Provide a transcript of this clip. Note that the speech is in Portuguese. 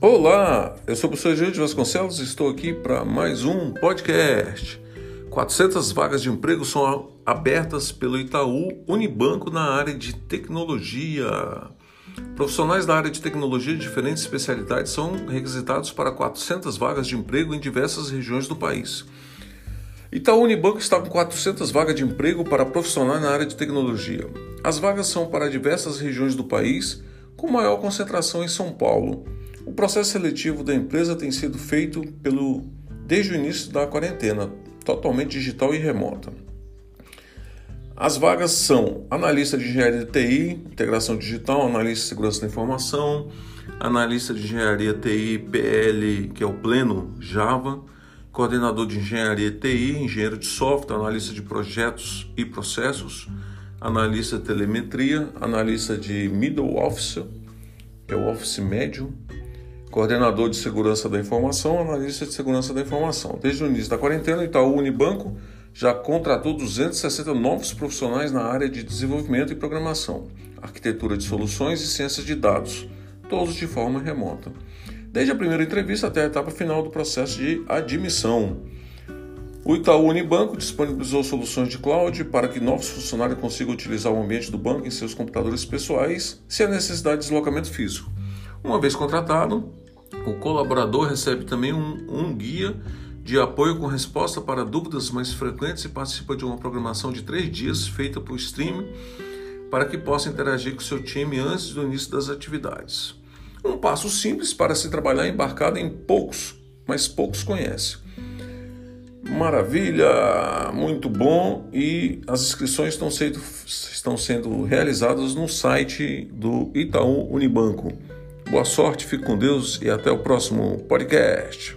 Olá, eu sou o professor Júlio de Vasconcelos e estou aqui para mais um podcast. 400 vagas de emprego são abertas pelo Itaú Unibanco na área de tecnologia. Profissionais da área de tecnologia de diferentes especialidades são requisitados para 400 vagas de emprego em diversas regiões do país. Itaú Unibanco está com 400 vagas de emprego para profissionais na área de tecnologia. As vagas são para diversas regiões do país, com maior concentração em São Paulo. O processo seletivo da empresa tem sido feito pelo desde o início da quarentena, totalmente digital e remota. As vagas são analista de engenharia de TI, integração digital, analista de segurança da informação, analista de engenharia TI PL, que é o pleno Java, coordenador de engenharia TI, engenheiro de software, analista de projetos e processos, analista de telemetria, analista de middle office, que é o office médio, coordenador de segurança da informação, analista de segurança da informação. Desde o início da quarentena, Itaú Unibanco já contratou 260 novos profissionais na área de desenvolvimento e programação, arquitetura de soluções e ciências de dados, todos de forma remota. Desde a primeira entrevista até a etapa final do processo de admissão. O Itaú Unibanco disponibilizou soluções de cloud para que novos funcionários consigam utilizar o ambiente do banco em seus computadores pessoais sem a necessidade de deslocamento físico. Uma vez contratado, o colaborador recebe também um, um guia de apoio com resposta para dúvidas mais frequentes e participa de uma programação de três dias feita por streaming para que possa interagir com seu time antes do início das atividades. Um passo simples para se trabalhar embarcado em poucos, mas poucos conhecem. Maravilha, muito bom e as inscrições estão sendo, estão sendo realizadas no site do Itaú Unibanco. Boa sorte, fique com Deus e até o próximo podcast.